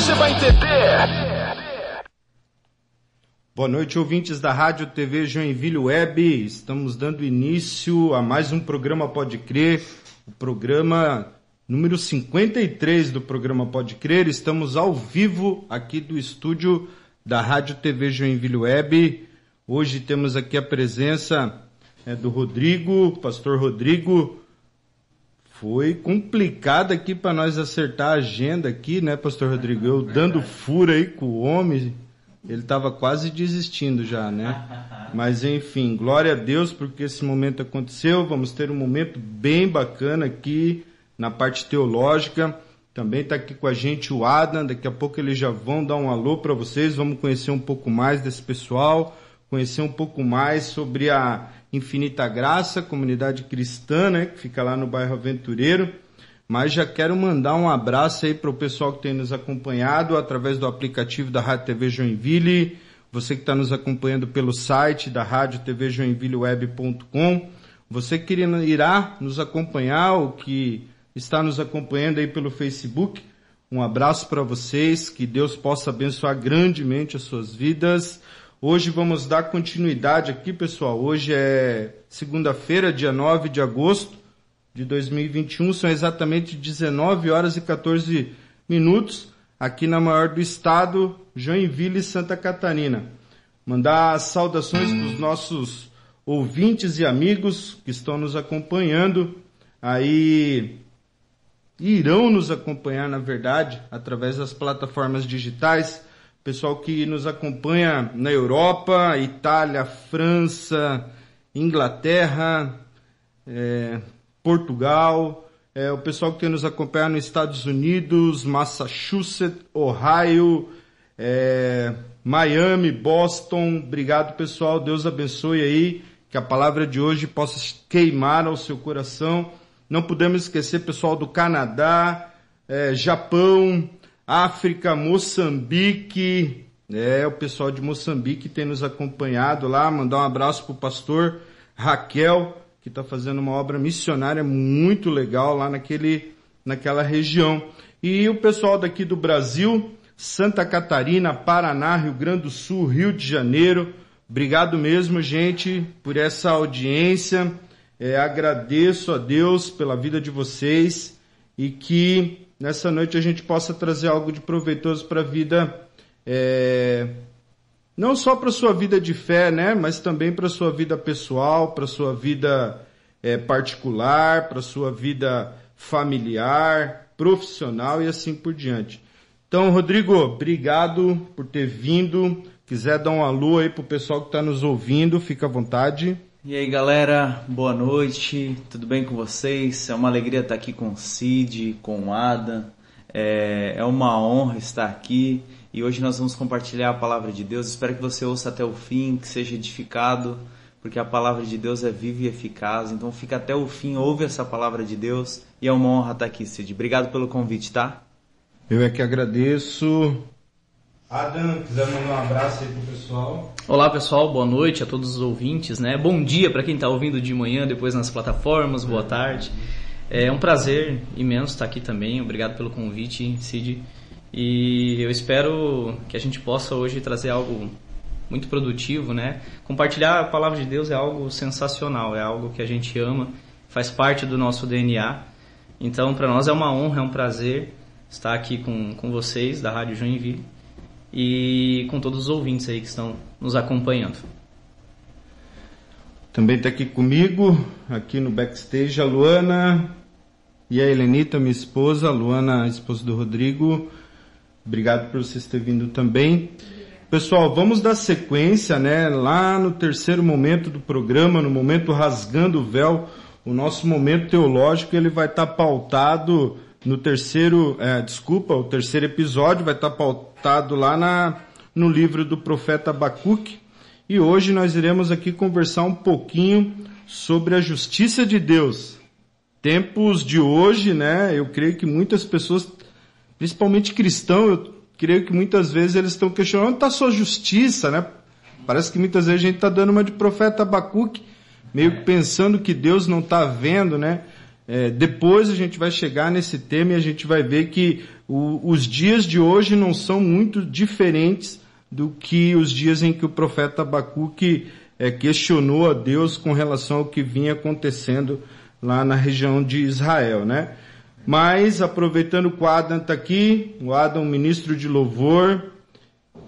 você vai entender. Boa noite, ouvintes da Rádio TV Joinville Web. Estamos dando início a mais um programa Pode Crer, o programa número 53 do programa Pode Crer. Estamos ao vivo aqui do estúdio da Rádio TV Joinville Web. Hoje temos aqui a presença é, do Rodrigo, pastor Rodrigo. Foi complicado aqui para nós acertar a agenda aqui, né, pastor Rodrigo? Eu dando fura aí com o homem, ele estava quase desistindo já, né? Mas enfim, glória a Deus porque esse momento aconteceu. Vamos ter um momento bem bacana aqui na parte teológica. Também está aqui com a gente o Adam. Daqui a pouco eles já vão dar um alô para vocês. Vamos conhecer um pouco mais desse pessoal, conhecer um pouco mais sobre a Infinita Graça, comunidade cristã, né, que fica lá no bairro Aventureiro. Mas já quero mandar um abraço aí para o pessoal que tem nos acompanhado através do aplicativo da Rádio TV Joinville, você que está nos acompanhando pelo site da Rádio TV Joinvilleweb.com, você que irá nos acompanhar, ou que está nos acompanhando aí pelo Facebook, um abraço para vocês, que Deus possa abençoar grandemente as suas vidas. Hoje vamos dar continuidade aqui, pessoal. Hoje é segunda-feira, dia 9 de agosto de 2021, são exatamente 19 horas e 14 minutos, aqui na maior do estado, Joinville, Santa Catarina. Mandar saudações para os nossos ouvintes e amigos que estão nos acompanhando, aí irão nos acompanhar, na verdade, através das plataformas digitais. Pessoal que nos acompanha na Europa, Itália, França, Inglaterra, é, Portugal, é, o pessoal que nos acompanha nos Estados Unidos, Massachusetts, Ohio, é, Miami, Boston. Obrigado, pessoal. Deus abençoe aí. Que a palavra de hoje possa queimar ao seu coração. Não podemos esquecer, pessoal do Canadá, é, Japão, África, Moçambique. É, o pessoal de Moçambique tem nos acompanhado lá. Mandar um abraço pro pastor Raquel que está fazendo uma obra missionária muito legal lá naquele, naquela região. E o pessoal daqui do Brasil, Santa Catarina, Paraná, Rio Grande do Sul, Rio de Janeiro, obrigado mesmo, gente, por essa audiência. É, agradeço a Deus pela vida de vocês e que nessa noite a gente possa trazer algo de proveitoso para a vida é, não só para sua vida de fé, né, mas também para sua vida pessoal, para sua vida é, particular, para sua vida familiar, profissional e assim por diante. Então, Rodrigo, obrigado por ter vindo. Quiser dar um alô aí pro pessoal que está nos ouvindo, fica à vontade. E aí, galera, boa noite. Tudo bem com vocês? É uma alegria estar aqui com o Cid, com o Adam. É, é uma honra estar aqui e hoje nós vamos compartilhar a palavra de Deus. Espero que você ouça até o fim, que seja edificado, porque a palavra de Deus é viva e eficaz. Então fica até o fim, ouve essa palavra de Deus e é uma honra estar aqui, Cid. Obrigado pelo convite, tá? Eu é que agradeço. Adam, quiser mandar um abraço aí pro pessoal. Olá pessoal, boa noite a todos os ouvintes, né? Bom dia para quem está ouvindo de manhã, depois nas plataformas, boa tarde. É um prazer imenso estar aqui também. Obrigado pelo convite, Cid. E eu espero que a gente possa hoje trazer algo muito produtivo, né? Compartilhar a palavra de Deus é algo sensacional, é algo que a gente ama, faz parte do nosso DNA. Então, para nós é uma honra, é um prazer estar aqui com, com vocês da Rádio Joinville e com todos os ouvintes aí que estão nos acompanhando. Também está aqui comigo, aqui no backstage, a Luana e a Helenita, minha esposa, a Luana, a esposa do Rodrigo. Obrigado por vocês terem vindo também. Pessoal, vamos dar sequência, né? Lá no terceiro momento do programa, no momento rasgando o véu, o nosso momento teológico ele vai estar pautado no terceiro, é, desculpa, o terceiro episódio vai estar pautado lá na, no livro do profeta Abacuque. E hoje nós iremos aqui conversar um pouquinho sobre a justiça de Deus. Tempos de hoje, né? Eu creio que muitas pessoas, principalmente cristãos, eu creio que muitas vezes eles estão questionando onde está a sua justiça, né? Parece que muitas vezes a gente está dando uma de profeta Abacuque, meio que pensando que Deus não está vendo, né? É, depois a gente vai chegar nesse tema e a gente vai ver que o, os dias de hoje não são muito diferentes do que os dias em que o profeta Abacuque é, questionou a Deus com relação ao que vinha acontecendo lá na região de Israel, né? Mas, aproveitando que o Adam está aqui, o Adam, ministro de louvor,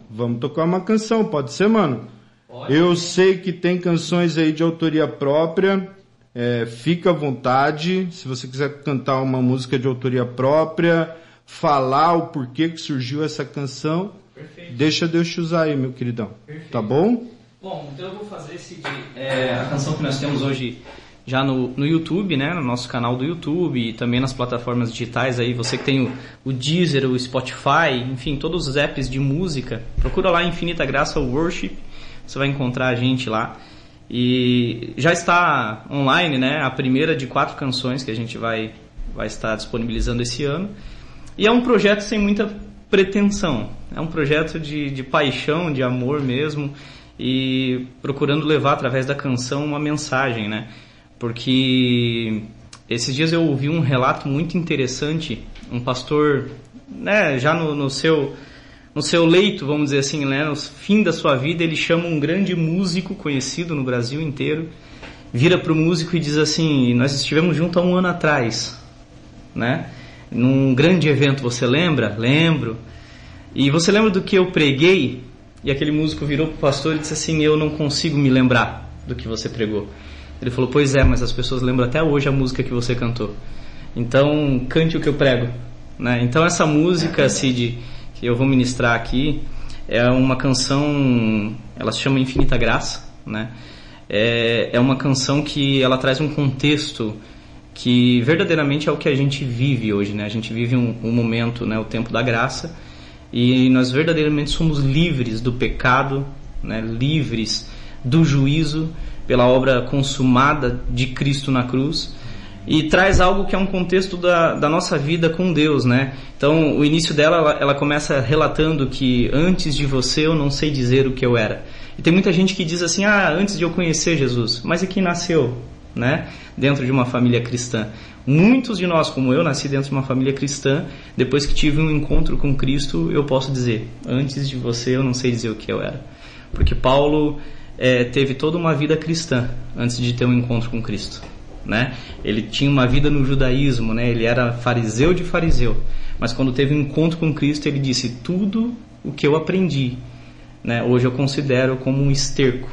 vamos tocar uma canção, pode ser, mano? Pode. Eu sei que tem canções aí de autoria própria, é, fica à vontade, se você quiser cantar uma música de autoria própria, falar o porquê que surgiu essa canção, Perfeito. deixa Deus te usar aí, meu queridão. Perfeito. Tá bom? Bom, então eu vou fazer esse, é, a canção que nós temos hoje já no, no YouTube, né, no nosso canal do YouTube e também nas plataformas digitais aí, você que tem o, o Deezer, o Spotify, enfim, todos os apps de música, procura lá Infinita Graça Worship, você vai encontrar a gente lá. E já está online, né, a primeira de quatro canções que a gente vai, vai estar disponibilizando esse ano. E é um projeto sem muita pretensão, é um projeto de, de paixão, de amor mesmo, e procurando levar através da canção uma mensagem, né? porque esses dias eu ouvi um relato muito interessante, um pastor, né, já no, no seu no seu leito, vamos dizer assim, né, no fim da sua vida, ele chama um grande músico conhecido no Brasil inteiro, vira para o músico e diz assim: Nós estivemos juntos há um ano atrás, né? Num grande evento, você lembra? Lembro. E você lembra do que eu preguei? E aquele músico virou para o pastor e disse assim: Eu não consigo me lembrar do que você pregou. Ele falou: Pois é, mas as pessoas lembram até hoje a música que você cantou. Então, cante o que eu prego. Né? Então, essa música, Cid, que eu vou ministrar aqui, é uma canção, ela se chama Infinita Graça. Né? É, é uma canção que ela traz um contexto que verdadeiramente é o que a gente vive hoje. Né? A gente vive um, um momento, né, o tempo da graça, e nós verdadeiramente somos livres do pecado, né? livres do juízo pela obra consumada de Cristo na cruz e traz algo que é um contexto da, da nossa vida com Deus, né? Então, o início dela, ela, ela, começa relatando que antes de você eu não sei dizer o que eu era. E tem muita gente que diz assim, ah, antes de eu conhecer Jesus, mas é quem nasceu, né? Dentro de uma família cristã. Muitos de nós, como eu, nasci dentro de uma família cristã, depois que tive um encontro com Cristo, eu posso dizer, antes de você eu não sei dizer o que eu era. Porque Paulo é, teve toda uma vida cristã antes de ter um encontro com Cristo. Né? Ele tinha uma vida no judaísmo, né? ele era fariseu de fariseu, mas quando teve um encontro com Cristo, ele disse: Tudo o que eu aprendi, né? hoje eu considero como um esterco.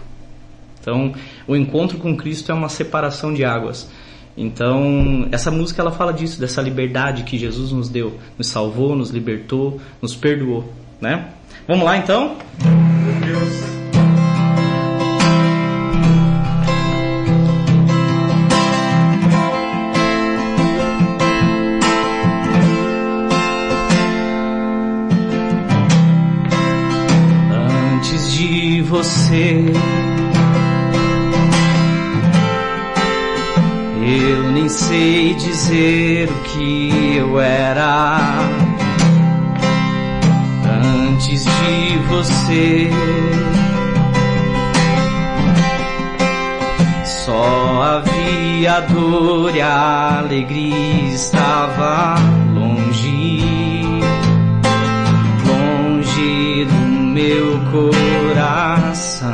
Então, o encontro com Cristo é uma separação de águas. Então, essa música ela fala disso, dessa liberdade que Jesus nos deu, nos salvou, nos libertou, nos perdoou, né? Vamos lá então? Meu Deus. Você. Só havia dor e a alegria estava longe, longe do meu coração.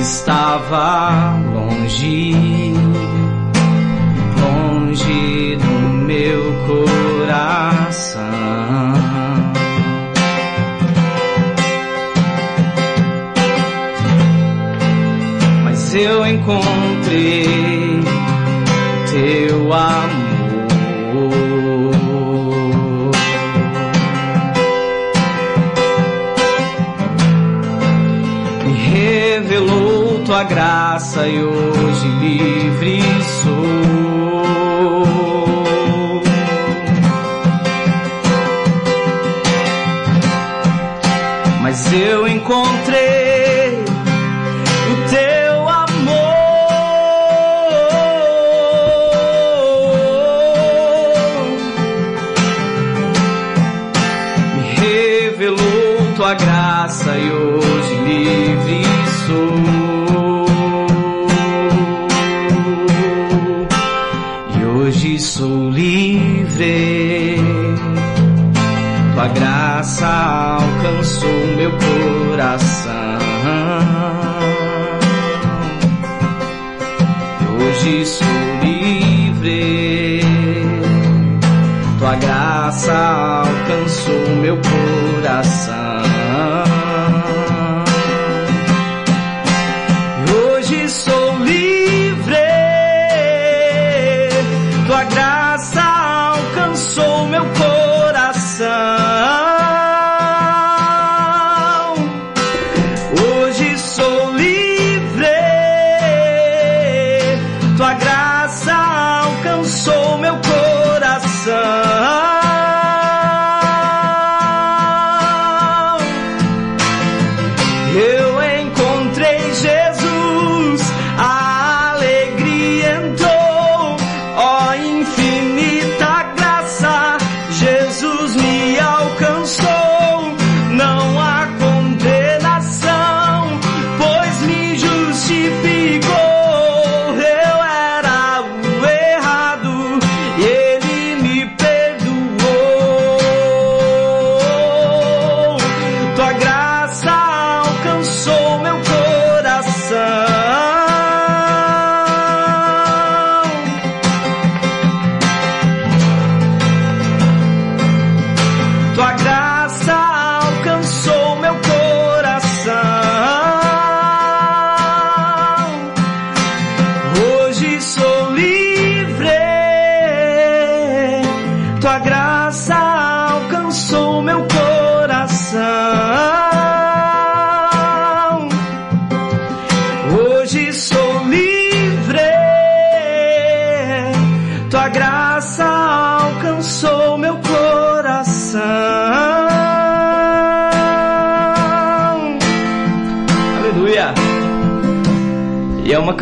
Estava longe, Mas eu encontrei teu amor. revelou tua graça e hoje livre sou. Mas eu encontrei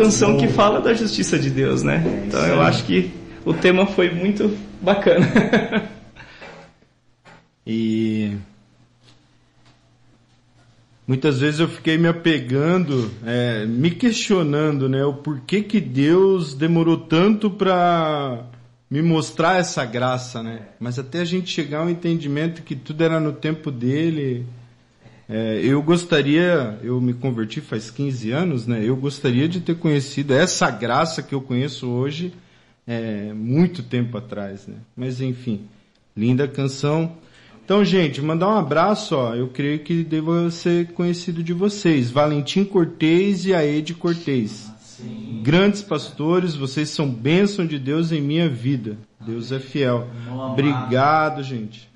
canção que fala da justiça de Deus, né? Então eu acho que o tema foi muito bacana. E muitas vezes eu fiquei me apegando, é, me questionando, né, o porquê que Deus demorou tanto para me mostrar essa graça, né? Mas até a gente chegar ao entendimento que tudo era no tempo dele. É, eu gostaria, eu me converti faz 15 anos, né? Eu gostaria de ter conhecido essa graça que eu conheço hoje é, muito tempo atrás, né? Mas enfim, linda canção. Então, gente, mandar um abraço, ó. Eu creio que deva ser conhecido de vocês. Valentim Cortez e Aede Cortez. Grandes pastores, vocês são bênção de Deus em minha vida. Deus é fiel. Obrigado, gente.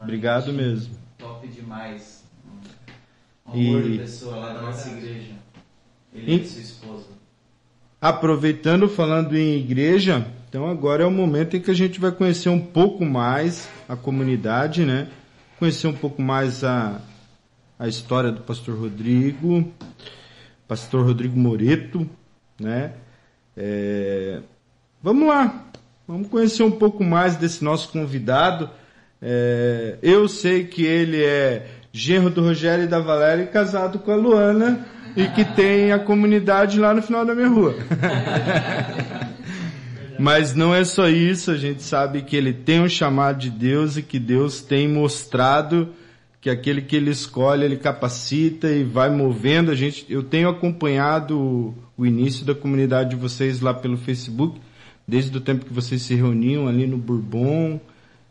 Obrigado mesmo. Top demais. Um E- pessoa lá da nossa igreja. Ele E- e sua esposa. Aproveitando, falando em igreja, então agora é o momento em que a gente vai conhecer um pouco mais a comunidade, né? Conhecer um pouco mais a, a história do pastor Rodrigo, pastor Rodrigo Moreto, né? É, vamos lá, vamos conhecer um pouco mais desse nosso convidado. É, eu sei que ele é genro do Rogério e da Valéria casado com a Luana e que tem a comunidade lá no final da minha rua. Mas não é só isso, a gente sabe que ele tem um chamado de Deus e que Deus tem mostrado que aquele que ele escolhe, ele capacita e vai movendo. A gente, eu tenho acompanhado o, o início da comunidade de vocês lá pelo Facebook, desde o tempo que vocês se reuniam ali no Bourbon.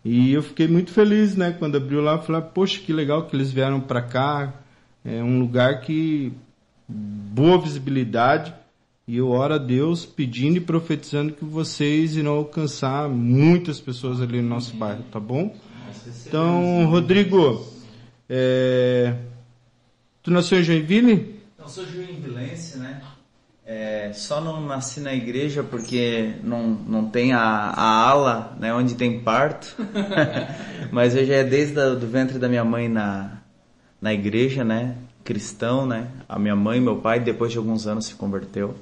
E eu fiquei muito feliz, né, quando abriu lá, falei, poxa, que legal que eles vieram para cá. É um lugar que boa visibilidade. E eu oro a Deus pedindo e profetizando que vocês irão alcançar muitas pessoas ali no nosso bairro, tá bom? Então, Rodrigo, é... tu nasceu em Joinville? Não, sou joinvilense, né? É, só não nasci na igreja porque não, não tem a, a ala, né, onde tem parto. Mas eu já é desde o do ventre da minha mãe na, na igreja, né? Cristão, né? A minha mãe e meu pai, depois de alguns anos, se converteu.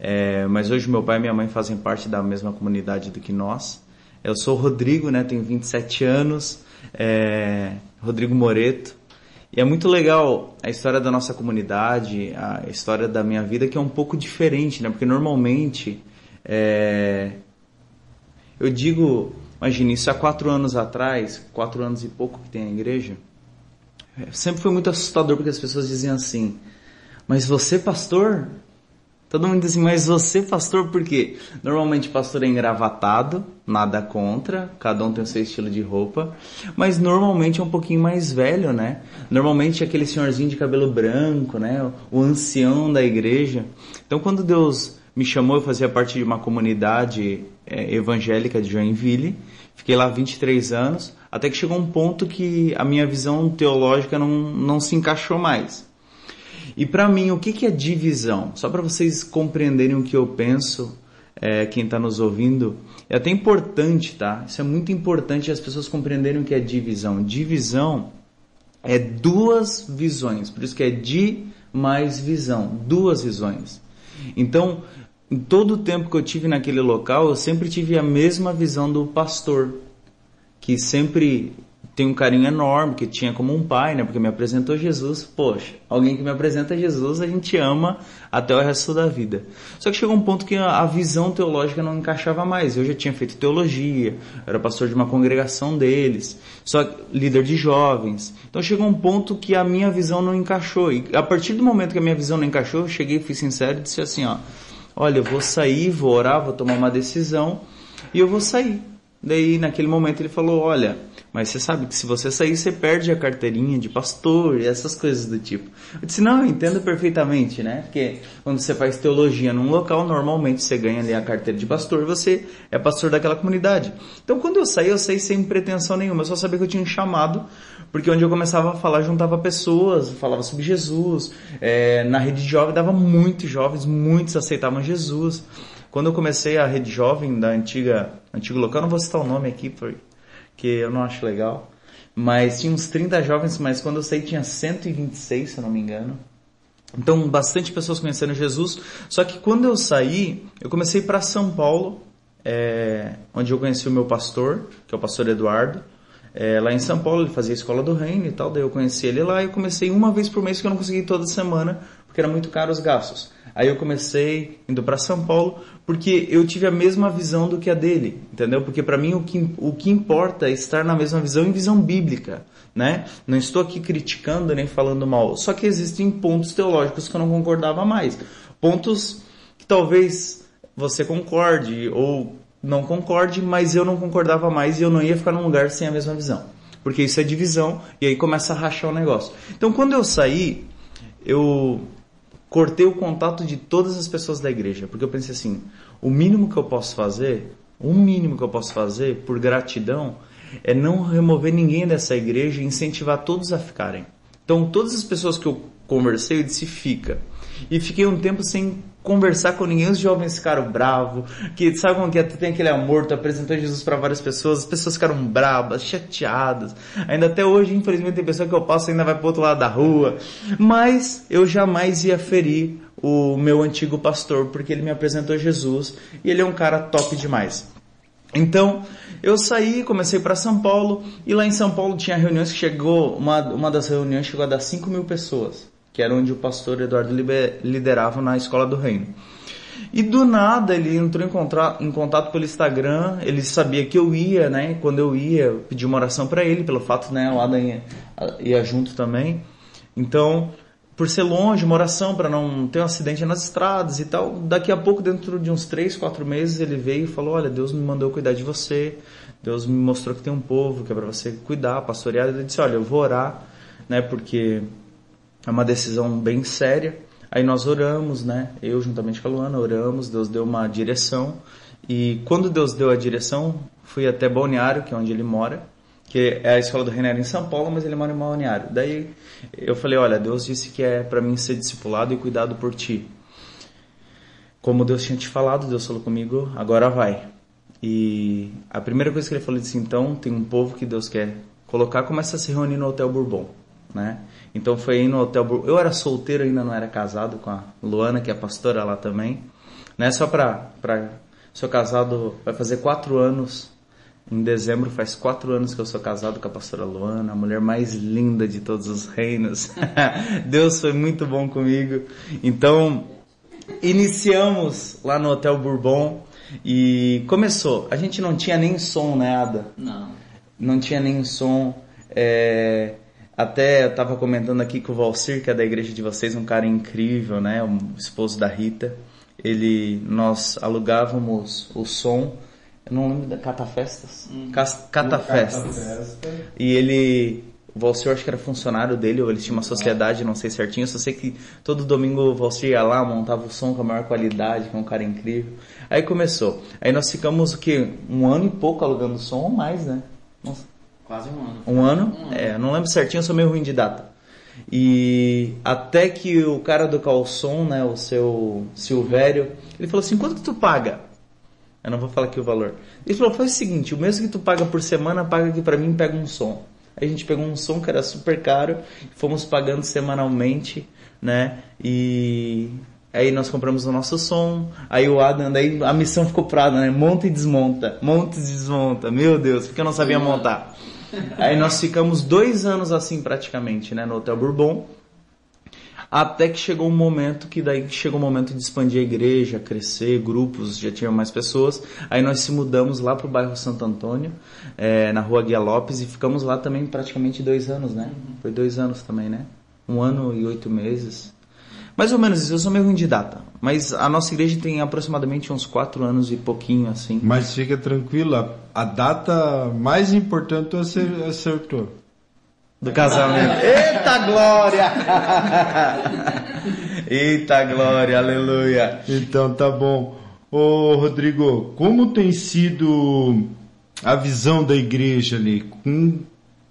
É, mas hoje meu pai e minha mãe fazem parte da mesma comunidade do que nós. Eu sou o Rodrigo, né? Tenho 27 anos. É, Rodrigo Moreto. E é muito legal a história da nossa comunidade, a história da minha vida, que é um pouco diferente, né? Porque normalmente, é... eu digo, imagine, isso há quatro anos atrás, quatro anos e pouco que tem a igreja, sempre foi muito assustador porque as pessoas diziam assim, mas você pastor? Todo mundo diz assim, mas você, pastor, por quê? Normalmente pastor é engravatado, nada contra, cada um tem o seu estilo de roupa, mas normalmente é um pouquinho mais velho, né? Normalmente é aquele senhorzinho de cabelo branco, né? O ancião da igreja. Então quando Deus me chamou, eu fazia parte de uma comunidade é, evangélica de Joinville, fiquei lá 23 anos, até que chegou um ponto que a minha visão teológica não, não se encaixou mais. E para mim, o que, que é divisão? Só para vocês compreenderem o que eu penso, é, quem está nos ouvindo, é até importante, tá? Isso é muito importante as pessoas compreenderem o que é divisão. Divisão é duas visões, por isso que é di mais visão, duas visões. Então, em todo o tempo que eu tive naquele local, eu sempre tive a mesma visão do pastor, que sempre tem um carinho enorme, que tinha como um pai, né? Porque me apresentou Jesus. Poxa, alguém que me apresenta Jesus, a gente ama até o resto da vida. Só que chegou um ponto que a visão teológica não encaixava mais. Eu já tinha feito teologia, era pastor de uma congregação deles, só líder de jovens. Então chegou um ponto que a minha visão não encaixou. E a partir do momento que a minha visão não encaixou, eu cheguei, fui sincero e disse assim, ó, olha, eu vou sair, vou orar, vou tomar uma decisão e eu vou sair. Daí, naquele momento, ele falou: Olha, mas você sabe que se você sair, você perde a carteirinha de pastor e essas coisas do tipo. Eu disse: Não, eu entendo perfeitamente, né? Porque quando você faz teologia num local, normalmente você ganha ali a carteira de pastor e você é pastor daquela comunidade. Então, quando eu saí, eu saí sem pretensão nenhuma. Eu só sabia que eu tinha um chamado, porque onde eu começava a falar, juntava pessoas, falava sobre Jesus. É, na rede de jovem, dava muitos jovens, muitos aceitavam Jesus. Quando eu comecei a rede jovem da antiga, antigo local, não vou citar o nome aqui porque eu não acho legal, mas tinha uns 30 jovens, mas quando eu saí tinha 126, se eu não me engano. Então, bastante pessoas conhecendo Jesus. Só que quando eu saí, eu comecei para São Paulo, é, onde eu conheci o meu pastor, que é o pastor Eduardo. É, lá em São Paulo, ele fazia a escola do reino e tal, daí eu conheci ele lá e comecei uma vez por mês, que eu não consegui toda semana, porque era muito caro os gastos. Aí eu comecei indo para São Paulo, porque eu tive a mesma visão do que a dele, entendeu? Porque para mim o que, o que importa é estar na mesma visão em visão bíblica, né? Não estou aqui criticando nem falando mal, só que existem pontos teológicos que eu não concordava mais. Pontos que talvez você concorde ou não concorde, mas eu não concordava mais e eu não ia ficar num lugar sem a mesma visão. Porque isso é divisão e aí começa a rachar o negócio. Então quando eu saí, eu cortei o contato de todas as pessoas da igreja, porque eu pensei assim, o mínimo que eu posso fazer, o mínimo que eu posso fazer por gratidão é não remover ninguém dessa igreja e incentivar todos a ficarem. Então, todas as pessoas que eu conversei, eu disse fica. E fiquei um tempo sem conversar com ninguém, os jovens ficaram bravos, que sabe como que é? tu tem aquele amor, tu apresentou Jesus para várias pessoas, as pessoas ficaram bravas, chateadas. Ainda até hoje, infelizmente, tem pessoa que eu passo ainda vai pro outro lado da rua. Mas eu jamais ia ferir o meu antigo pastor, porque ele me apresentou Jesus e ele é um cara top demais. Então, eu saí, comecei para São Paulo, e lá em São Paulo tinha reuniões que chegou, uma, uma das reuniões chegou a dar 5 mil pessoas que era onde o pastor Eduardo liderava na Escola do Reino. E do nada ele entrou em, contato, em contato pelo Instagram, ele sabia que eu ia, né? Quando eu ia, eu pedi uma oração para ele, pelo fato, né? O Adam ia, ia junto também. Então, por ser longe, uma oração para não ter um acidente nas estradas e tal. Daqui a pouco, dentro de uns 3, 4 meses, ele veio e falou: Olha, Deus me mandou cuidar de você, Deus me mostrou que tem um povo que é para você cuidar, pastorear. Ele disse: Olha, eu vou orar, né? Porque é uma decisão bem séria. Aí nós oramos, né? Eu juntamente com a Luana oramos, Deus deu uma direção. E quando Deus deu a direção, fui até Balneário, que é onde ele mora. que é a escola do René em São Paulo, mas ele mora em Balneário. Daí eu falei, olha, Deus disse que é para mim ser discipulado e cuidado por ti. Como Deus tinha te falado, Deus falou comigo, agora vai. E a primeira coisa que ele falou disse, então, tem um povo que Deus quer colocar, começa a se reunir no Hotel Bourbon, né? Então foi aí no Hotel Bourbon. Eu era solteiro, ainda não era casado com a Luana, que é pastora lá também. Né? Só pra, pra... Sou casado, vai fazer quatro anos em dezembro faz quatro anos que eu sou casado com a pastora Luana, a mulher mais linda de todos os reinos. Deus foi muito bom comigo. Então, iniciamos lá no Hotel Bourbon e começou. A gente não tinha nem som, né, Ada? Não. Não tinha nem som. É... Até eu estava comentando aqui com o Valcir, que é da igreja de vocês, um cara incrível, né? O esposo da Rita. Ele, nós alugávamos o som eu não lembro da Catafestas. Hum. Catafestas. Catafesta. E ele. O Valcir, acho que era funcionário dele, ou eles tinham uma sociedade, não sei certinho. Só sei que todo domingo o Valcir ia lá, montava o som com a maior qualidade, que é um cara incrível. Aí começou. Aí nós ficamos o quê? Um ano e pouco alugando som ou mais, né? Nossa. Quase um ano. Um ano? Um ano. É, não lembro certinho, eu sou meio ruim de data. E até que o cara do calção, né, o seu Silvério, ele falou assim: quanto que tu paga? Eu não vou falar aqui o valor. Ele falou, faz o seguinte, o mesmo que tu paga por semana, paga aqui para mim pega um som. Aí a gente pegou um som que era super caro, fomos pagando semanalmente, né? E aí nós compramos o nosso som, aí o Adam, daí a missão ficou prada, né? Monta e desmonta, monta e desmonta, meu Deus, porque eu não sabia montar. Aí nós ficamos dois anos assim praticamente, né? No Hotel Bourbon. Até que chegou um momento que daí chegou o momento de expandir a igreja, crescer, grupos, já tinham mais pessoas. Aí nós se mudamos lá pro bairro Santo Antônio, é, na rua Guia Lopes, e ficamos lá também praticamente dois anos, né? Foi dois anos também, né? Um ano e oito meses. Mais ou menos isso, eu sou meio ruim de data. Mas a nossa igreja tem aproximadamente uns quatro anos e pouquinho, assim. Mas fica tranquila, a data mais importante você acertou. Do casamento. Eita glória! Eita glória, aleluia. Então tá bom. Ô Rodrigo, como tem sido a visão da igreja ali? Com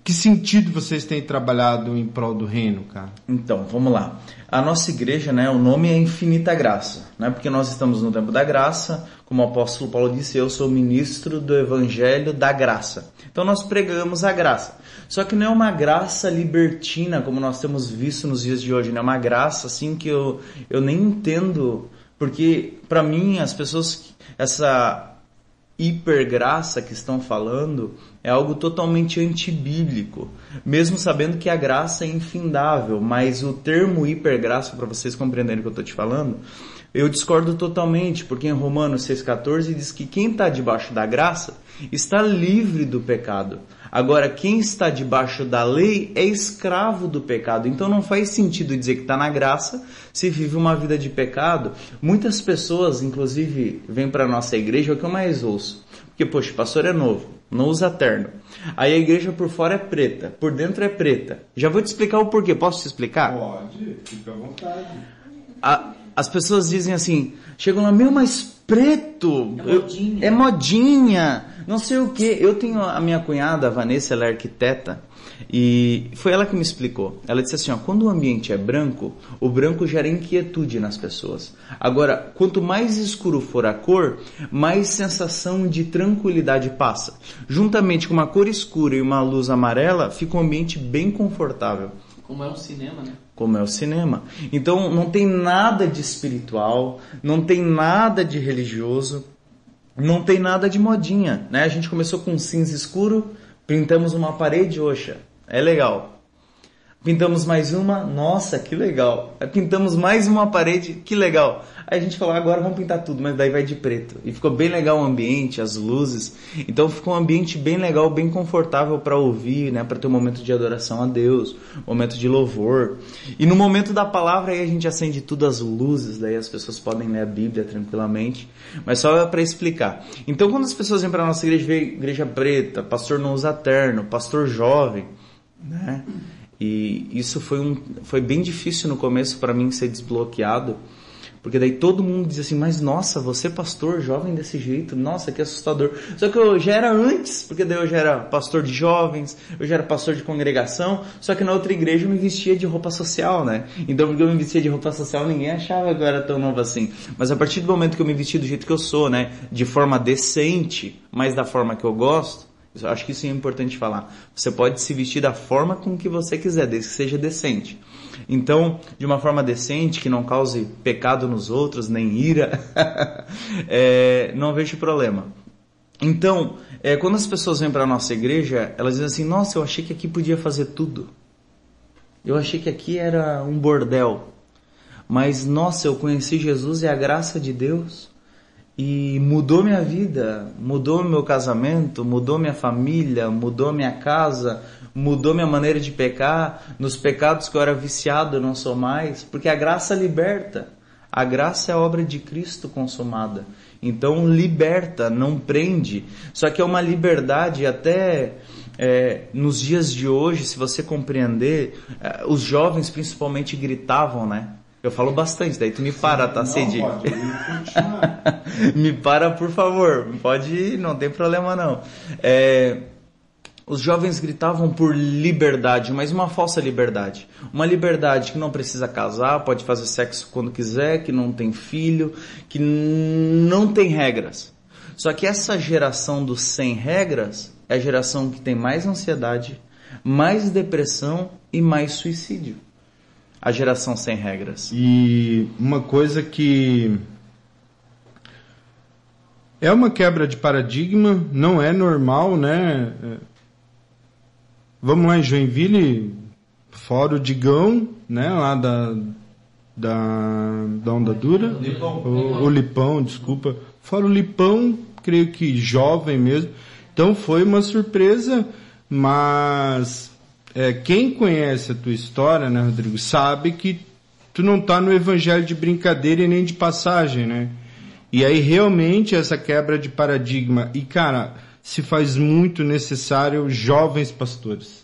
que sentido vocês têm trabalhado em prol do reino, cara? Então, vamos lá. A nossa igreja, né, o nome é Infinita Graça, né? Porque nós estamos no tempo da graça, como o apóstolo Paulo disse, eu sou ministro do evangelho da graça. Então nós pregamos a graça. Só que não é uma graça libertina, como nós temos visto nos dias de hoje, não é uma graça assim que eu, eu nem entendo, porque para mim as pessoas essa hipergraça que estão falando é algo totalmente antibíblico, mesmo sabendo que a graça é infindável, mas o termo hipergraça, para vocês compreenderem o que eu estou te falando, eu discordo totalmente, porque em Romanos 6,14 diz que quem está debaixo da graça está livre do pecado. Agora, quem está debaixo da lei é escravo do pecado. Então não faz sentido dizer que está na graça se vive uma vida de pecado. Muitas pessoas, inclusive, vêm para a nossa igreja, é o que eu mais ouço. Porque, poxa, o pastor é novo, não usa terno. Aí a igreja por fora é preta, por dentro é preta. Já vou te explicar o porquê. Posso te explicar? Pode, fica à vontade. A, as pessoas dizem assim, chegam lá, meu, mas preto. É modinha. Eu, é modinha. Não sei o que. Eu tenho a minha cunhada, a Vanessa, ela é arquiteta. E foi ela que me explicou. Ela disse assim: ó, quando o ambiente é branco, o branco gera inquietude nas pessoas. Agora, quanto mais escuro for a cor, mais sensação de tranquilidade passa. Juntamente com uma cor escura e uma luz amarela, fica um ambiente bem confortável. Como é um cinema, né? Como é o cinema. Então não tem nada de espiritual, não tem nada de religioso, não tem nada de modinha, né? A gente começou com cinza escuro, pintamos uma parede oxa. É legal. Pintamos mais uma, nossa, que legal. Pintamos mais uma parede, que legal. Aí a gente falou, agora vamos pintar tudo, mas daí vai de preto. E ficou bem legal o ambiente, as luzes. Então ficou um ambiente bem legal, bem confortável para ouvir, né, para ter um momento de adoração a Deus, momento de louvor. E no momento da palavra aí a gente acende tudo as luzes, daí as pessoas podem ler a Bíblia tranquilamente. Mas só para explicar. Então quando as pessoas vêm para nossa igreja, vê igreja preta, pastor não usa terno, pastor jovem, né? E isso foi, um, foi bem difícil no começo para mim ser desbloqueado, Porque daí todo mundo diz assim, mas nossa, você é pastor jovem desse jeito, nossa, que assustador. Só que eu já era antes, porque daí eu já era pastor de jovens, eu já era pastor de congregação, só que na outra igreja eu me vestia de roupa social, né? Então porque eu me vestia de roupa social, ninguém achava que eu era tão novo assim. Mas a partir do momento que eu me vesti do jeito que eu sou, né? De forma decente, mas da forma que eu gosto, eu acho que isso é importante falar. Você pode se vestir da forma com que você quiser, desde que seja decente. Então, de uma forma decente, que não cause pecado nos outros, nem ira, é, não vejo problema. Então, é, quando as pessoas vêm para a nossa igreja, elas dizem assim: Nossa, eu achei que aqui podia fazer tudo. Eu achei que aqui era um bordel. Mas, nossa, eu conheci Jesus e a graça de Deus e mudou minha vida, mudou meu casamento, mudou minha família, mudou minha casa, mudou minha maneira de pecar. Nos pecados que eu era viciado, eu não sou mais, porque a graça liberta. A graça é a obra de Cristo consumada. Então liberta, não prende. Só que é uma liberdade até é, nos dias de hoje, se você compreender, é, os jovens principalmente gritavam, né? Eu falo bastante, daí tu me para, tá, Cid? me para, por favor. Pode ir, não tem problema não. É, os jovens gritavam por liberdade, mas uma falsa liberdade. Uma liberdade que não precisa casar, pode fazer sexo quando quiser, que não tem filho, que não tem regras. Só que essa geração dos sem regras é a geração que tem mais ansiedade, mais depressão e mais suicídio a geração sem regras. E uma coisa que é uma quebra de paradigma, não é normal, né? Vamos lá em Joinville, fora o Digão, né? Lá da, da, da Onda Dura. Lipão. O, o Lipão, desculpa. Fora o Lipão, creio que jovem mesmo. Então foi uma surpresa, mas é, quem conhece a tua história, né, Rodrigo, sabe que tu não tá no evangelho de brincadeira e nem de passagem, né? E aí realmente essa quebra de paradigma e cara, se faz muito necessário jovens pastores,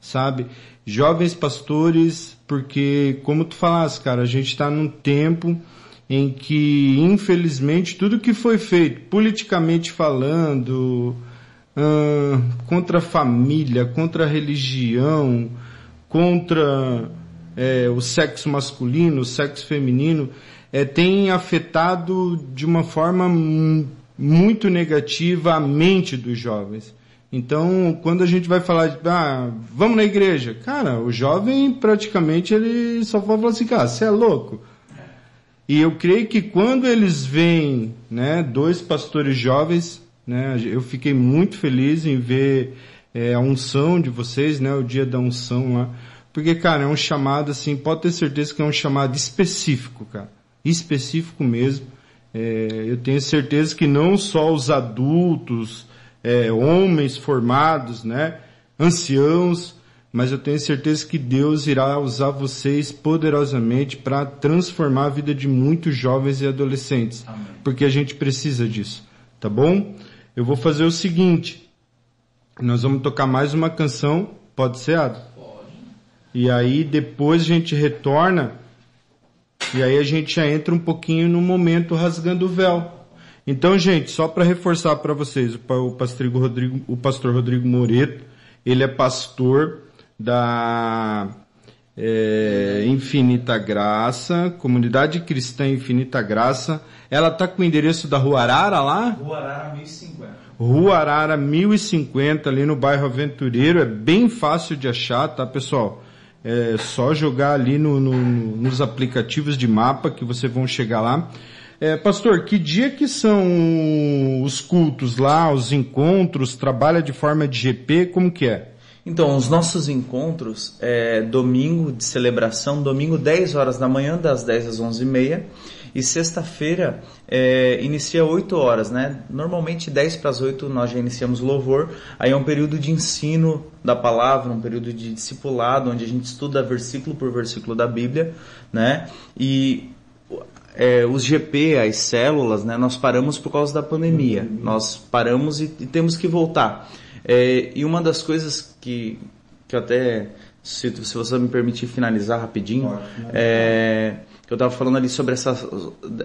sabe? Jovens pastores, porque como tu falaste, cara, a gente está num tempo em que infelizmente tudo que foi feito politicamente falando, contra a família, contra a religião, contra é, o sexo masculino, o sexo feminino, é, tem afetado de uma forma muito negativa a mente dos jovens. Então, quando a gente vai falar de, ah, vamos na igreja, cara, o jovem praticamente ele só fala assim, cara, você é louco. E eu creio que quando eles veem, né, dois pastores jovens né? Eu fiquei muito feliz em ver é, a unção de vocês, né? O dia da unção lá. Porque, cara, é um chamado assim, pode ter certeza que é um chamado específico, cara. Específico mesmo. É, eu tenho certeza que não só os adultos, é, homens formados, né? Anciãos, mas eu tenho certeza que Deus irá usar vocês poderosamente para transformar a vida de muitos jovens e adolescentes. Amém. Porque a gente precisa disso, tá bom? Eu vou fazer o seguinte. Nós vamos tocar mais uma canção. Pode ser, Ada? Pode. E aí depois a gente retorna. E aí a gente já entra um pouquinho no momento rasgando o véu. Então, gente, só para reforçar para vocês, o pastor Rodrigo, o pastor Rodrigo Moreto, ele é pastor da é, Infinita Graça, Comunidade Cristã Infinita Graça. Ela tá com o endereço da Rua Arara lá? Rua Arara 1050. Rua Arara 1050, ali no bairro Aventureiro. É bem fácil de achar, tá, pessoal? É só jogar ali no, no, nos aplicativos de mapa que vocês vão chegar lá. É, pastor, que dia que são os cultos lá, os encontros? Trabalha de forma de GP? Como que é? Então, os nossos encontros é domingo de celebração, domingo 10 horas da manhã, das 10 às 11 e meia. E sexta-feira é, inicia 8 horas, né? Normalmente 10 para as 8 nós já iniciamos louvor. Aí é um período de ensino da palavra, um período de discipulado, onde a gente estuda versículo por versículo da Bíblia, né? E é, os GP, as células, né? Nós paramos por causa da pandemia. Nós paramos e, e temos que voltar. É, e uma das coisas que, que eu até se, se você me permitir finalizar rapidinho, é, eu estava falando ali sobre essa,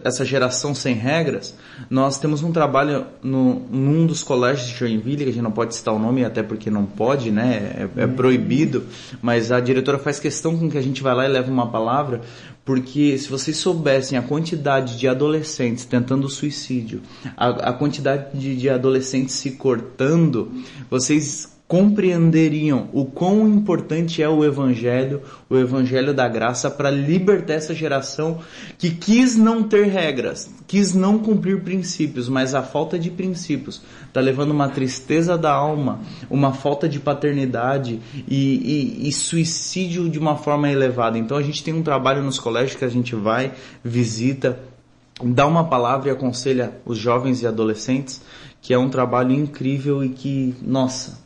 essa geração sem regras, nós temos um trabalho no, num dos colégios de Joinville, que a gente não pode citar o nome, até porque não pode, né? É, é proibido, mas a diretora faz questão com que a gente vá lá e leve uma palavra, porque se vocês soubessem a quantidade de adolescentes tentando suicídio, a, a quantidade de, de adolescentes se cortando, vocês compreenderiam o quão importante é o evangelho, o evangelho da graça para libertar essa geração que quis não ter regras, quis não cumprir princípios, mas a falta de princípios está levando uma tristeza da alma, uma falta de paternidade e, e, e suicídio de uma forma elevada. Então a gente tem um trabalho nos colégios que a gente vai, visita, dá uma palavra e aconselha os jovens e adolescentes, que é um trabalho incrível e que, nossa,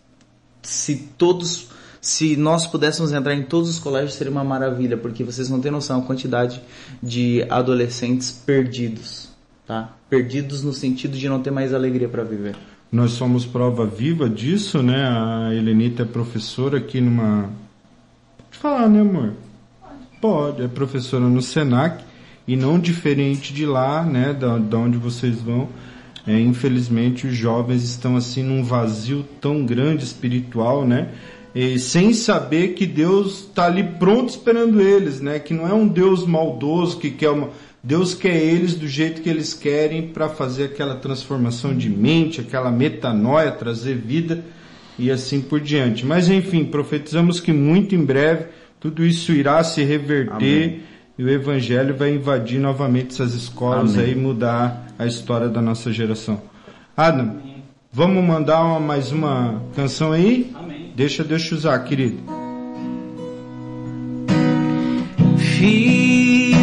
se todos, se nós pudéssemos entrar em todos os colégios seria uma maravilha, porque vocês não têm noção a quantidade de adolescentes perdidos, tá? Perdidos no sentido de não ter mais alegria para viver. Nós somos prova viva disso, né? A Helenita é professora aqui numa. Pode falar, né, amor? Pode, é professora no Senac e não diferente de lá, né, da, da onde vocês vão. É, infelizmente, os jovens estão assim num vazio tão grande espiritual, né? E sem saber que Deus está ali pronto esperando eles, né? Que não é um Deus maldoso que quer uma. Deus quer eles do jeito que eles querem para fazer aquela transformação de mente, aquela metanoia, trazer vida e assim por diante. Mas enfim, profetizamos que muito em breve tudo isso irá se reverter. Amém e o evangelho vai invadir novamente essas escolas Amém. aí mudar a história da nossa geração. Adam, Amém. vamos mandar uma, mais uma canção aí? Amém. Deixa Deus te usar, querido. Filho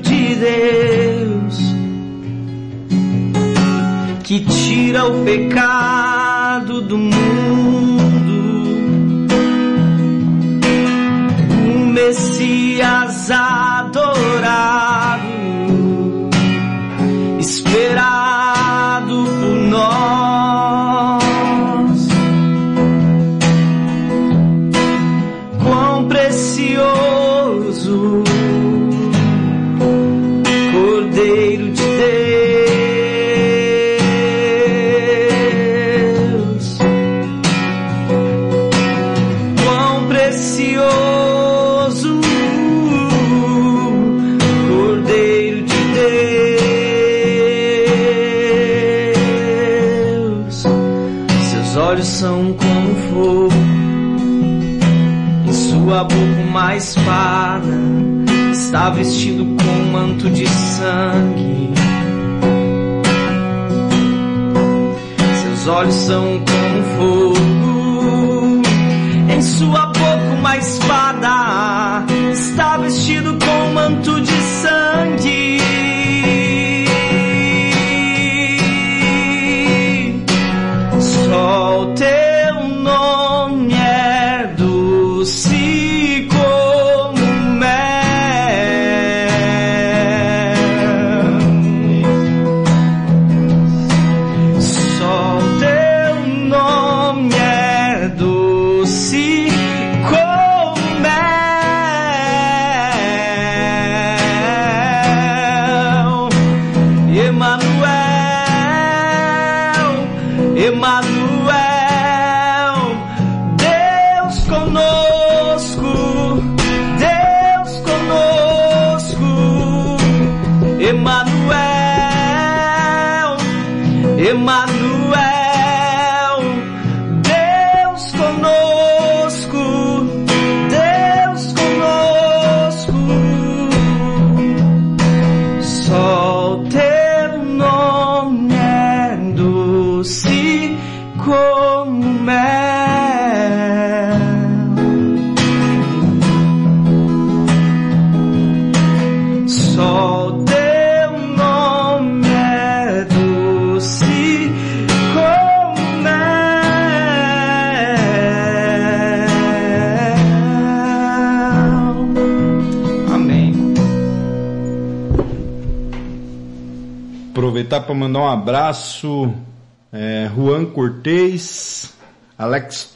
de Deus, que tira o pecado do mundo Messias adorado, esperado espada, está vestido com um manto de sangue. Seus olhos são como fogo, em sua boca uma espada, está vestido com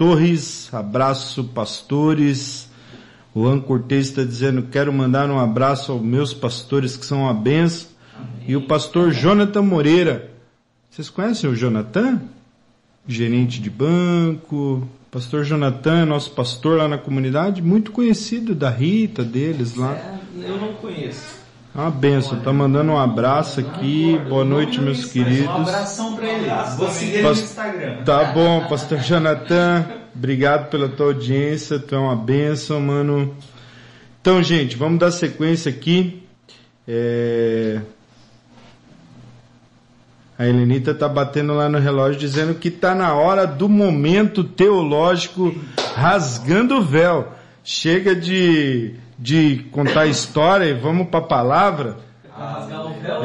Torres, abraço pastores. Juan Cortez está dizendo, quero mandar um abraço aos meus pastores que são uma benção. E o pastor Jonathan Moreira. Vocês conhecem o Jonathan? Gerente de banco. Pastor Jonathan, nosso pastor lá na comunidade, muito conhecido da Rita deles lá. Eu não conheço. Uma benção, tá mandando um abraço aqui. Boa noite, meus queridos. Um abração para ele. Vou seguir ele no Instagram. Tá bom, pastor Jonathan. Obrigado pela tua audiência. Tu é uma benção, mano. Então, gente, vamos dar sequência aqui. É... A Helenita tá batendo lá no relógio dizendo que tá na hora do momento teológico rasgando o véu. Chega de de contar história e vamos para a palavra.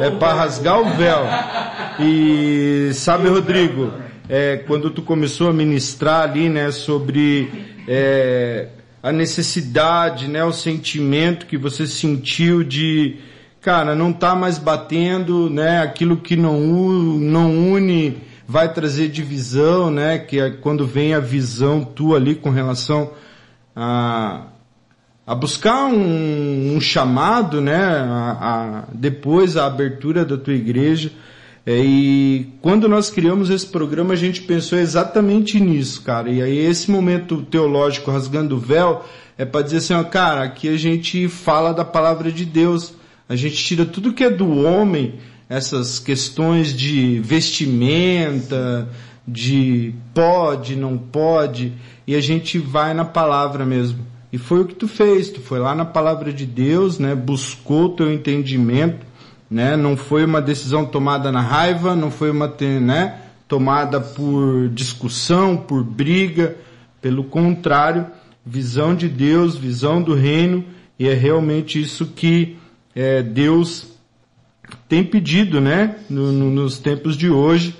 É para rasgar o véu. E sabe, Rodrigo, é, quando tu começou a ministrar ali, né, sobre é, a necessidade, né, o sentimento que você sentiu de, cara, não tá mais batendo, né, aquilo que não, não une vai trazer divisão, né, que é quando vem a visão tua ali com relação a a buscar um, um chamado, né, a, a, depois a abertura da tua igreja. É, e quando nós criamos esse programa, a gente pensou exatamente nisso, cara. E aí esse momento teológico rasgando o véu é para dizer assim, ó, cara, aqui a gente fala da palavra de Deus. A gente tira tudo que é do homem, essas questões de vestimenta, de pode, não pode, e a gente vai na palavra mesmo. E foi o que tu fez, tu foi lá na palavra de Deus, né? Buscou teu entendimento, né? Não foi uma decisão tomada na raiva, não foi uma, né? Tomada por discussão, por briga, pelo contrário, visão de Deus, visão do reino, e é realmente isso que é, Deus tem pedido, né? No, no, nos tempos de hoje,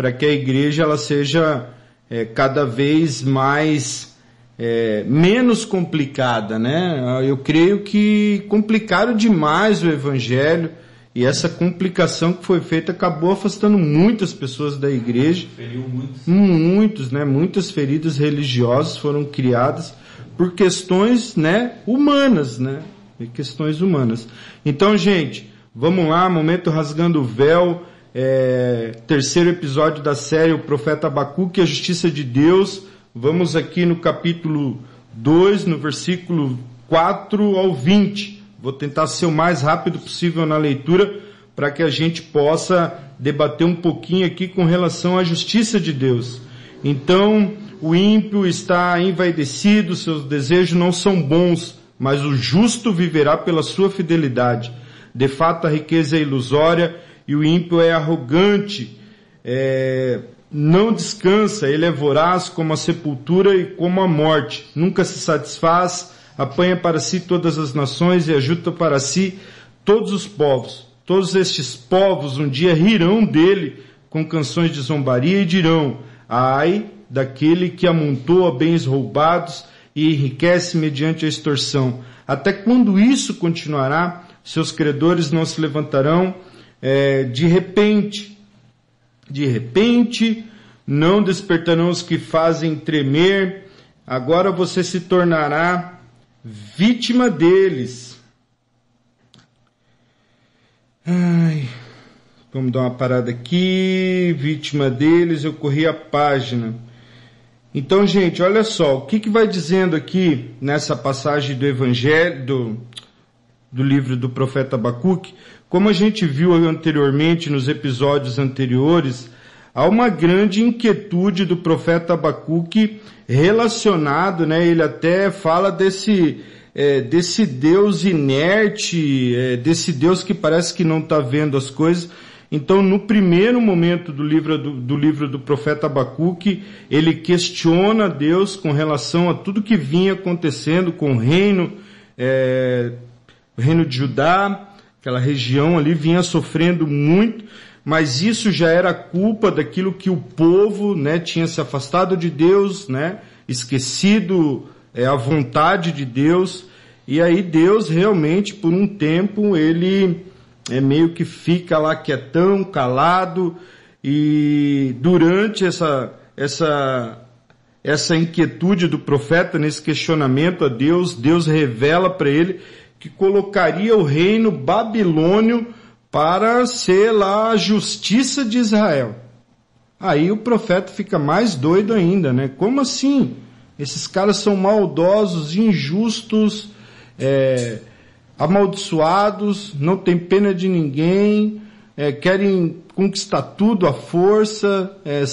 para que a igreja ela seja é, cada vez mais é, menos complicada, né? Eu creio que complicaram demais o evangelho e essa complicação que foi feita acabou afastando muitas pessoas da igreja. Feriu muitos. Muitos, né? Muitas feridas religiosas foram criadas por questões, né? Humanas, né? Questões humanas. Então, gente, vamos lá, momento rasgando o véu. É, terceiro episódio da série O Profeta Abacuque, a Justiça de Deus. Vamos aqui no capítulo 2, no versículo 4 ao 20. Vou tentar ser o mais rápido possível na leitura para que a gente possa debater um pouquinho aqui com relação à justiça de Deus. Então, o ímpio está envaidecido, seus desejos não são bons, mas o justo viverá pela sua fidelidade. De fato, a riqueza é ilusória e o ímpio é arrogante. É, não descansa, ele é voraz como a sepultura e como a morte, nunca se satisfaz, apanha para si todas as nações e ajuda para si todos os povos. Todos estes povos um dia rirão dele com canções de zombaria e dirão: Ai daquele que amontoa bens roubados e enriquece mediante a extorsão. Até quando isso continuará? Seus credores não se levantarão é, de repente de repente, não despertarão os que fazem tremer, agora você se tornará vítima deles. Ai, vamos dar uma parada aqui, vítima deles, eu corri a página. Então, gente, olha só, o que, que vai dizendo aqui nessa passagem do Evangelho, do, do livro do profeta Abacuque? Como a gente viu anteriormente nos episódios anteriores, há uma grande inquietude do profeta Abacuque relacionado, né? Ele até fala desse é, desse Deus inerte, é, desse Deus que parece que não está vendo as coisas. Então, no primeiro momento do livro do, do, livro do profeta Abacuque, ele questiona Deus com relação a tudo que vinha acontecendo com o reino, é, o reino de Judá, Aquela região ali vinha sofrendo muito, mas isso já era culpa daquilo que o povo, né, tinha se afastado de Deus, né, esquecido é, a vontade de Deus, e aí Deus realmente, por um tempo, ele é meio que fica lá quietão, calado, e durante essa, essa, essa inquietude do profeta nesse questionamento a Deus, Deus revela para ele que colocaria o reino babilônio para ser lá a justiça de Israel. Aí o profeta fica mais doido ainda, né? Como assim? Esses caras são maldosos, injustos, é, amaldiçoados, não tem pena de ninguém, é, querem conquistar tudo à força. É,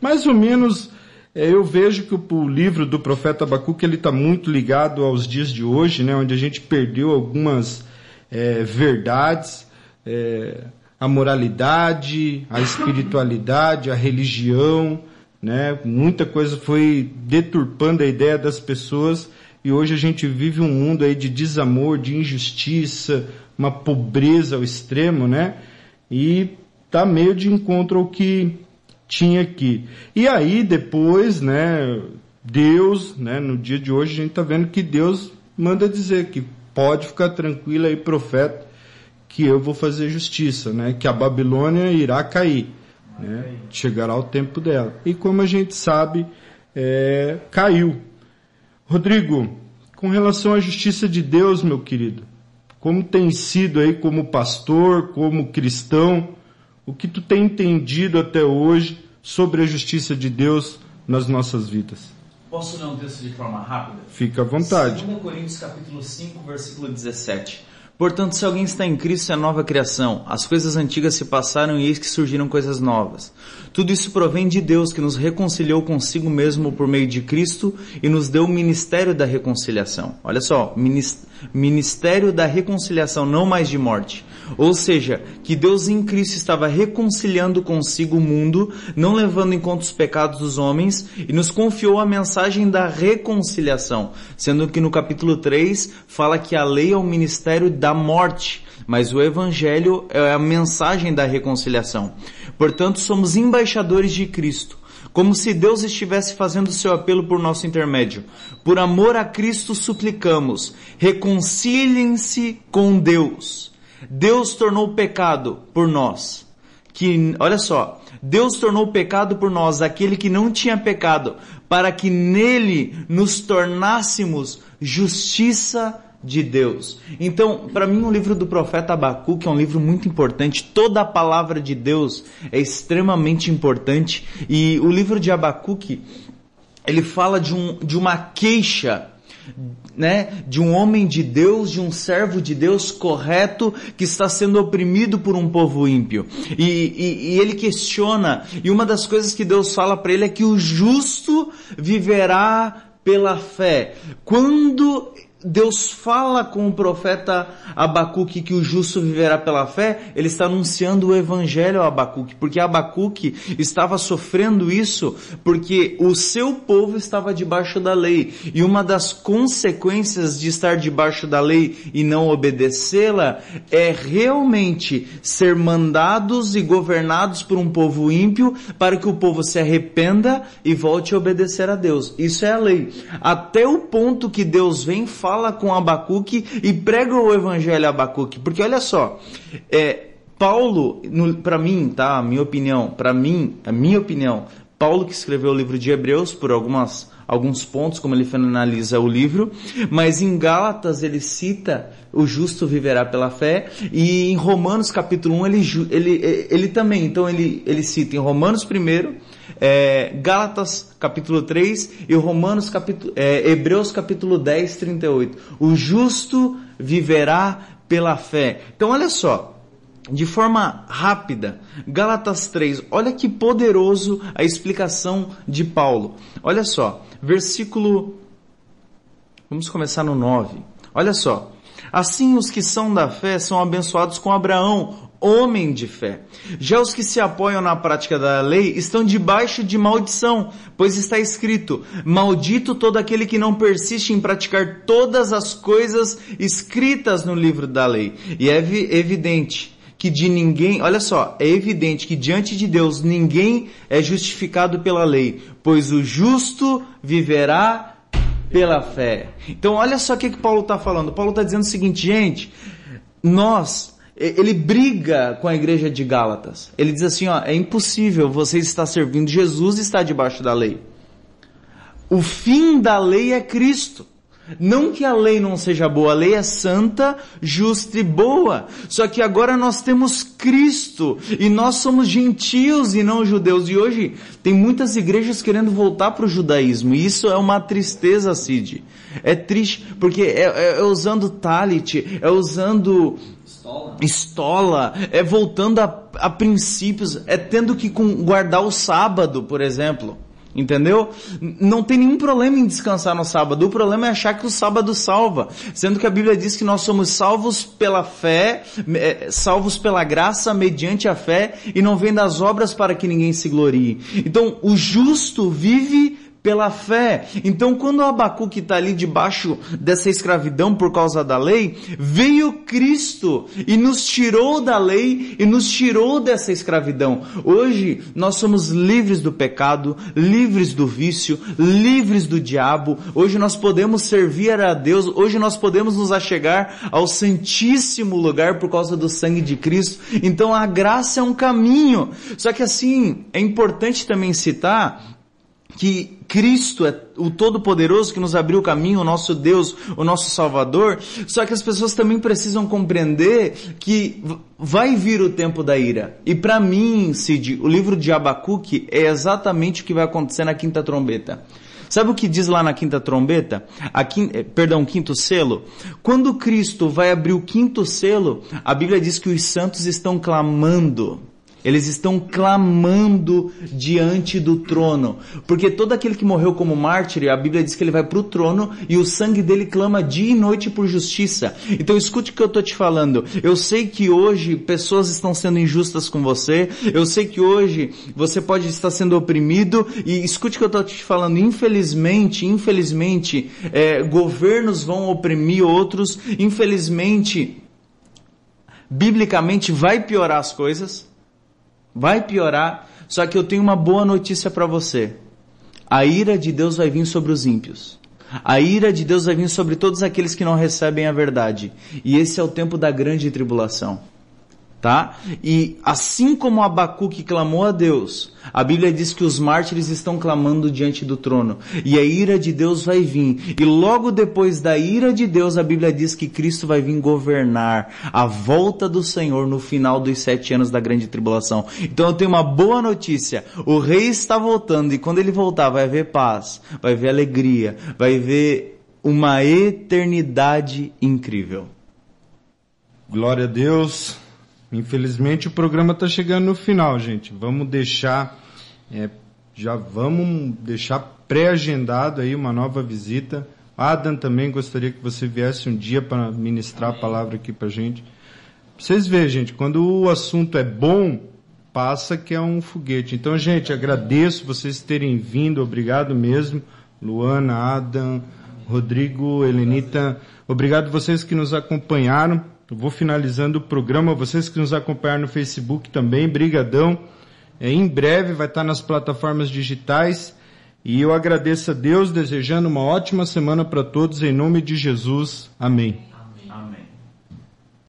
mais ou menos eu vejo que o, o, livro do profeta Abacuque ele está muito ligado aos dias de hoje, né, onde a gente perdeu algumas é, verdades, é, a moralidade, a espiritualidade, a religião, né, muita coisa foi deturpando a ideia das pessoas e hoje a gente vive um mundo aí de desamor, de injustiça, uma pobreza ao extremo, né? E tá meio de encontro ao que tinha aqui. E aí depois, né, Deus, né, no dia de hoje a gente está vendo que Deus manda dizer que pode ficar tranquilo aí, profeta, que eu vou fazer justiça, né, que a Babilônia irá cair, né, chegará o tempo dela. E como a gente sabe, é, caiu. Rodrigo, com relação à justiça de Deus, meu querido, como tem sido aí como pastor, como cristão, o que tu tem entendido até hoje sobre a justiça de Deus nas nossas vidas. Posso ler um texto de forma rápida? Fica à vontade. 2 Coríntios capítulo 5, versículo 17. Portanto, se alguém está em Cristo, é nova criação. As coisas antigas se passaram e eis que surgiram coisas novas. Tudo isso provém de Deus, que nos reconciliou consigo mesmo por meio de Cristo e nos deu o ministério da reconciliação. Olha só, ministério da reconciliação, não mais de morte. Ou seja, que Deus em Cristo estava reconciliando consigo o mundo, não levando em conta os pecados dos homens, e nos confiou a mensagem da reconciliação, sendo que no capítulo 3 fala que a lei é o ministério da morte, mas o evangelho é a mensagem da reconciliação. Portanto, somos embaixadores de Cristo como se Deus estivesse fazendo seu apelo por nosso intermédio. Por amor a Cristo suplicamos, reconciliem-se com Deus. Deus tornou pecado por nós. Que, olha só, Deus tornou pecado por nós aquele que não tinha pecado, para que nele nos tornássemos justiça de Deus. Então, para mim, o livro do profeta Abacuque é um livro muito importante. Toda a palavra de Deus é extremamente importante. E o livro de Abacuque, ele fala de, um, de uma queixa né, de um homem de Deus, de um servo de Deus correto que está sendo oprimido por um povo ímpio. E, e, e ele questiona, e uma das coisas que Deus fala para ele é que o justo viverá pela fé. Quando Deus fala com o profeta Abacuque que o justo viverá pela fé, ele está anunciando o evangelho a Abacuque, porque Abacuque estava sofrendo isso porque o seu povo estava debaixo da lei. E uma das consequências de estar debaixo da lei e não obedecê-la é realmente ser mandados e governados por um povo ímpio para que o povo se arrependa e volte a obedecer a Deus. Isso é a lei. Até o ponto que Deus vem falar fala com Abacuque e prega o evangelho a Abacuque. Porque olha só, é, Paulo, para mim, tá? Minha opinião, para mim, a minha opinião, Paulo que escreveu o livro de Hebreus por algumas alguns pontos como ele finaliza o livro, mas em Gálatas ele cita o justo viverá pela fé e em Romanos capítulo 1 ele ele, ele também, então ele ele cita em Romanos primeiro é, Gálatas capítulo 3 e Romanos capítulo, é, Hebreus capítulo 10, 38. O justo viverá pela fé. Então olha só, de forma rápida, Gálatas 3, olha que poderoso a explicação de Paulo. Olha só, versículo. Vamos começar no 9. Olha só. Assim os que são da fé são abençoados com Abraão, homem de fé. Já os que se apoiam na prática da lei estão debaixo de maldição, pois está escrito: Maldito todo aquele que não persiste em praticar todas as coisas escritas no livro da lei. E é evidente que de ninguém, olha só, é evidente que diante de Deus ninguém é justificado pela lei, pois o justo viverá pela fé. Então olha só o que, que Paulo está falando. Paulo está dizendo o seguinte, gente, nós ele briga com a igreja de Gálatas. Ele diz assim, ó, é impossível você estar servindo Jesus e estar debaixo da lei. O fim da lei é Cristo. Não que a lei não seja boa, a lei é santa, justa e boa. Só que agora nós temos Cristo e nós somos gentios e não judeus. E hoje tem muitas igrejas querendo voltar para o judaísmo. E isso é uma tristeza, Cid. É triste porque é, é, é usando talit, é usando estola, é voltando a, a princípios, é tendo que guardar o sábado, por exemplo. Entendeu? Não tem nenhum problema em descansar no sábado. O problema é achar que o sábado salva. Sendo que a Bíblia diz que nós somos salvos pela fé, é, salvos pela graça mediante a fé e não vem das obras para que ninguém se glorie. Então, o justo vive pela fé. Então, quando o Abacuque está ali debaixo dessa escravidão por causa da lei, veio Cristo e nos tirou da lei e nos tirou dessa escravidão. Hoje, nós somos livres do pecado, livres do vício, livres do diabo. Hoje nós podemos servir a Deus. Hoje nós podemos nos achegar ao santíssimo lugar por causa do sangue de Cristo. Então, a graça é um caminho. Só que assim, é importante também citar que Cristo é o Todo-Poderoso que nos abriu o caminho, o nosso Deus, o nosso Salvador, só que as pessoas também precisam compreender que vai vir o tempo da ira. E para mim, Cid, o livro de Abacuque é exatamente o que vai acontecer na quinta trombeta. Sabe o que diz lá na quinta trombeta? A quinta, eh, perdão, quinto selo? Quando Cristo vai abrir o quinto selo, a Bíblia diz que os santos estão clamando. Eles estão clamando diante do trono. Porque todo aquele que morreu como mártir, a Bíblia diz que ele vai para o trono e o sangue dele clama dia e noite por justiça. Então escute o que eu estou te falando. Eu sei que hoje pessoas estão sendo injustas com você. Eu sei que hoje você pode estar sendo oprimido. E escute o que eu estou te falando. Infelizmente, infelizmente, é, governos vão oprimir outros. Infelizmente, biblicamente vai piorar as coisas. Vai piorar, só que eu tenho uma boa notícia para você. A ira de Deus vai vir sobre os ímpios. A ira de Deus vai vir sobre todos aqueles que não recebem a verdade. E esse é o tempo da grande tribulação tá? E assim como Abacuque clamou a Deus, a Bíblia diz que os mártires estão clamando diante do trono, e a ira de Deus vai vir. E logo depois da ira de Deus, a Bíblia diz que Cristo vai vir governar a volta do Senhor no final dos sete anos da grande tribulação. Então eu tenho uma boa notícia: o rei está voltando, e quando ele voltar, vai haver paz, vai haver alegria, vai haver uma eternidade incrível. Glória a Deus. Infelizmente o programa está chegando no final, gente. Vamos deixar, é, já vamos deixar pré-agendado aí uma nova visita. Adam também gostaria que você viesse um dia para ministrar a palavra aqui para gente. Vocês veem, gente, quando o assunto é bom, passa que é um foguete. Então, gente, agradeço vocês terem vindo, obrigado mesmo. Luana, Adam, Rodrigo, Helenita, obrigado vocês que nos acompanharam. Eu vou finalizando o programa. Vocês que nos acompanharam no Facebook também, brigadão. É, em breve vai estar nas plataformas digitais. E eu agradeço a Deus, desejando uma ótima semana para todos, em nome de Jesus. Amém.